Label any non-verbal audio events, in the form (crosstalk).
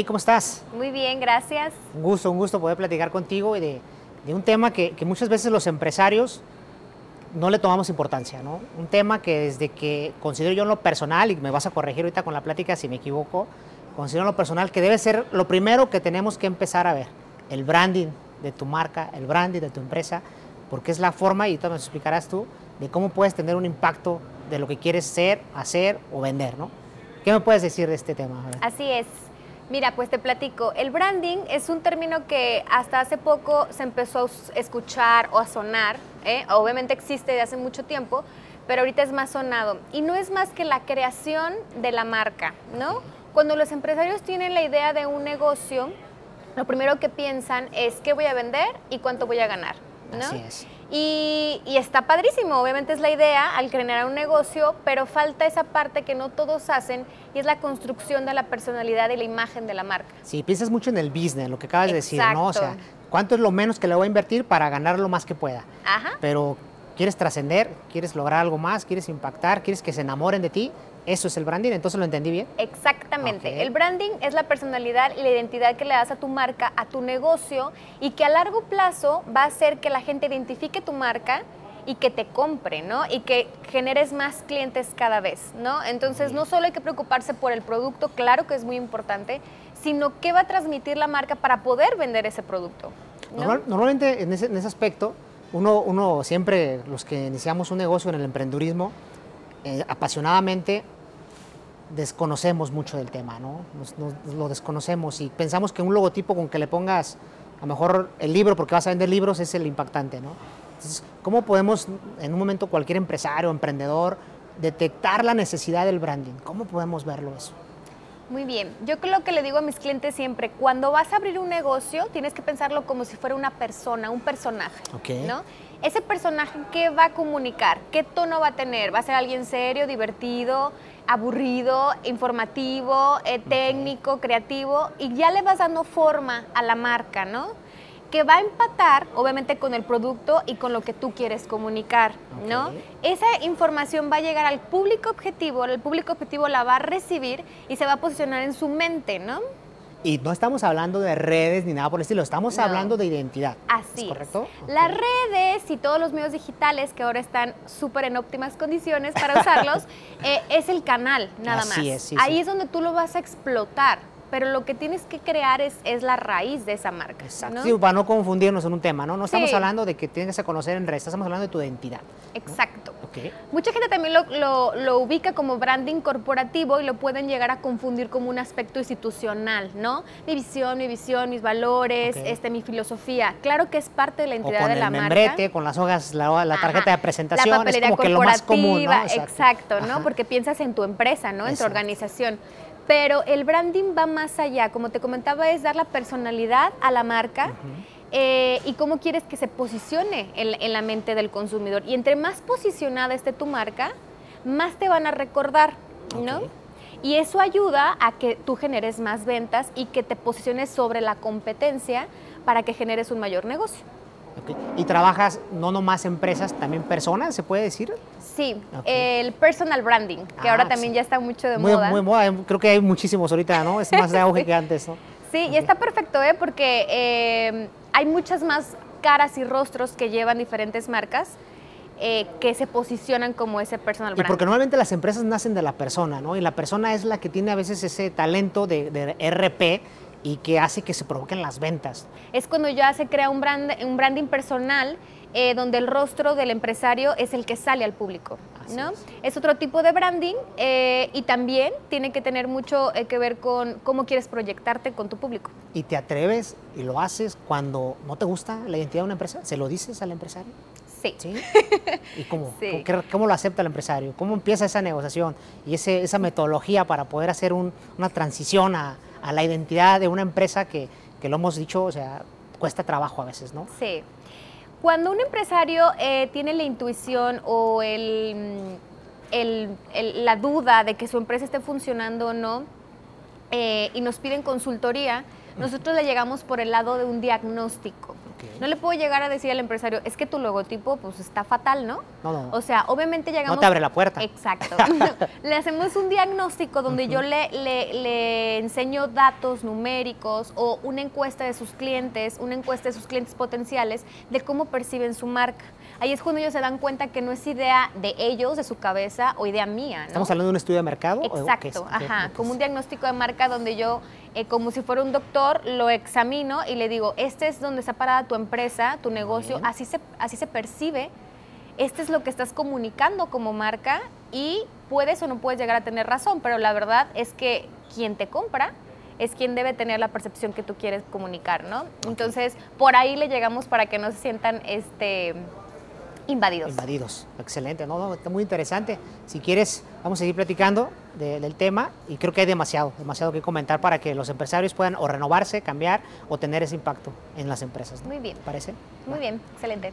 Anaí, ¿cómo estás? Muy bien, gracias. Un gusto, un gusto poder platicar contigo y de, un tema que, muchas veces los empresarios no le tomamos importancia, ¿no? Un tema que desde que considero yo en lo personal, y me vas a corregir ahorita con la plática si me equivoco, considero en lo personal que debe ser lo primero que tenemos que empezar a ver, el branding de tu marca, el branding de tu empresa, porque es la forma, y tú me explicarás tú, de cómo puedes tener un impacto de lo que quieres ser, hacer o vender, ¿no? ¿Qué me puedes decir de este tema? Así es. Mira, pues te platico. El branding es un término que hasta hace poco se empezó a escuchar o a sonar. ¿eh? Obviamente existe desde hace mucho tiempo, pero ahorita es más sonado. Y no es más que la creación de la marca, ¿no? Cuando los empresarios tienen la idea de un negocio, lo primero que piensan es qué voy a vender y cuánto voy a ganar, ¿no? Así es. Y, está padrísimo, obviamente es la idea al crear un negocio, pero falta esa parte que no todos hacen y es la construcción de la personalidad y la imagen de la marca. Sí, piensas mucho en el business, lo que acabas de decir, ¿no? O sea, ¿cuánto es lo menos que le voy a invertir para ganar lo más que pueda? Ajá. Pero quieres trascender, quieres lograr algo más, quieres impactar, quieres que se enamoren de ti, eso es el branding, entonces lo entendí bien. Exactamente. El branding es la personalidad y la identidad que le das a tu marca, a tu negocio y que a largo plazo va a hacer que la gente identifique tu marca y que te compre, ¿no? Y que generes más clientes cada vez, ¿no? Entonces, no solo hay que preocuparse por el producto, claro que es muy importante, sino qué va a transmitir la marca para poder vender ese producto. normalmente en ese, en ese aspecto, uno, uno siempre, los que iniciamos un negocio en el emprendurismo, eh, apasionadamente desconocemos mucho del tema, ¿no? lo desconocemos y pensamos que un logotipo con que le pongas a lo mejor el libro, porque vas a vender libros, es el impactante, ¿no? Entonces, ¿cómo podemos en un momento cualquier empresario, emprendedor, detectar la necesidad del branding? ¿Cómo podemos verlo eso? Muy bien, yo creo que le digo a mis clientes siempre, cuando vas a abrir un negocio, tienes que pensarlo como si fuera una persona, un personaje, ¿no? Ese personaje, ¿qué va a comunicar? ¿Qué tono va a tener? ¿Va a ser alguien serio, divertido, aburrido, informativo, eh, técnico, creativo? Y ya le vas dando forma a la marca, ¿no? Que va a empatar, obviamente, con el producto y con lo que tú quieres comunicar, ¿no? Esa información va a llegar al público objetivo, el público objetivo la va a recibir y se va a posicionar en su mente, ¿no? Y no estamos hablando de redes ni nada por el estilo, estamos hablando de identidad. Así ¿Es correcto? Las redes y todos los medios digitales que ahora están súper en óptimas condiciones para usarlos, (laughs) eh, es el canal, nada Así más. Es, sí, Ahí es donde tú lo vas a explotar pero lo que tienes que crear es, es la raíz de esa marca. Exacto. Sí, para no confundirnos en un tema, ¿no? No estamos hablando de que tienes que conocer en redes, estamos hablando de tu identidad. Exacto. Mucha gente también lo, lo, ubica como branding corporativo y lo pueden llegar a confundir como un aspecto institucional, ¿no? Mi visión, mi visión, mis valores, este, mi filosofía. Claro que es parte de la entidad de la marca. Con las hojas, la, la tarjeta de presentación, la es como que lo más común, ¿no? Exacto, ¿no? Porque piensas en tu empresa, ¿no? En tu organización. Pero el branding va más allá, como te comentaba, es dar la personalidad a la marca. Eh, y cómo quieres que se posicione en, la mente del consumidor. Y entre más posicionada esté tu marca, más te van a recordar, ¿no? Y eso ayuda a que tú generes más ventas y que te posiciones sobre la competencia para que generes un mayor negocio. ¿Y trabajas no nomás empresas, también personas, se puede decir? Sí, el personal branding, que ahora ah, también ya está mucho de moda. Muy moda, creo que hay muchísimos ahorita, ¿no? Es más (laughs) de auge que antes, ¿no? Sí, y está perfecto, ¿eh? Porque eh, hay muchas más caras y rostros que llevan diferentes marcas. Eh, que se posicionan como ese personal branding. Y porque normalmente las empresas nacen de la persona, ¿no? Y la persona es la que tiene a veces ese talento de, de RP y que hace que se provoquen las ventas. Es cuando ya se crea un, brand, un branding personal eh, donde el rostro del empresario es el que sale al público. ¿no? Es. otro tipo de branding eh, y también tiene que tener mucho eh, que ver con cómo quieres proyectarte con tu público. ¿Y te atreves y lo haces cuando no te gusta la identidad de una empresa? ¿Se lo dices al empresario? Sí. (laughs) ¿Y cómo, cómo, lo acepta el empresario? ¿Cómo empieza esa negociación y ese, esa metodología para poder hacer una transición a, a la identidad de una empresa que, que, lo hemos dicho, o sea, cuesta trabajo a veces, ¿no? Sí. Cuando un empresario eh, tiene la intuición o el, el, la duda de que su empresa esté funcionando o no eh, y nos piden consultoría, nosotros le llegamos por el lado de un diagnóstico. No le puedo llegar a decir al empresario, es que tu logotipo pues está fatal, ¿no? No, no. O sea, obviamente llegamos... No te abre la puerta. Exacto. (laughs) (laughs) le hacemos un diagnóstico donde yo le, le, le enseño datos numéricos o una encuesta de sus clientes, una encuesta de sus clientes potenciales de cómo perciben su marca. Ahí es cuando ellos se dan cuenta que no es idea de ellos, de su cabeza o idea mía. ¿no? ¿Estamos hablando de un estudio de mercado? Exacto, ajá, como un diagnóstico de marca donde yo, eh, como si fuera un doctor, lo examino y le digo, este es donde está parada tu empresa, tu negocio, así se, así se percibe, este es lo que estás comunicando como marca y puedes o no puedes llegar a tener razón, pero la verdad es que quien te compra es quien debe tener la percepción que tú quieres comunicar, ¿no? Entonces, por ahí le llegamos para que no se sientan este invadidos. Invadidos, excelente, no, está muy interesante. Si quieres, vamos a seguir platicando del tema y creo que hay demasiado, demasiado que comentar para que los empresarios puedan o renovarse, cambiar o tener ese impacto en las empresas. Muy bien. ¿Parece? Muy bien, excelente.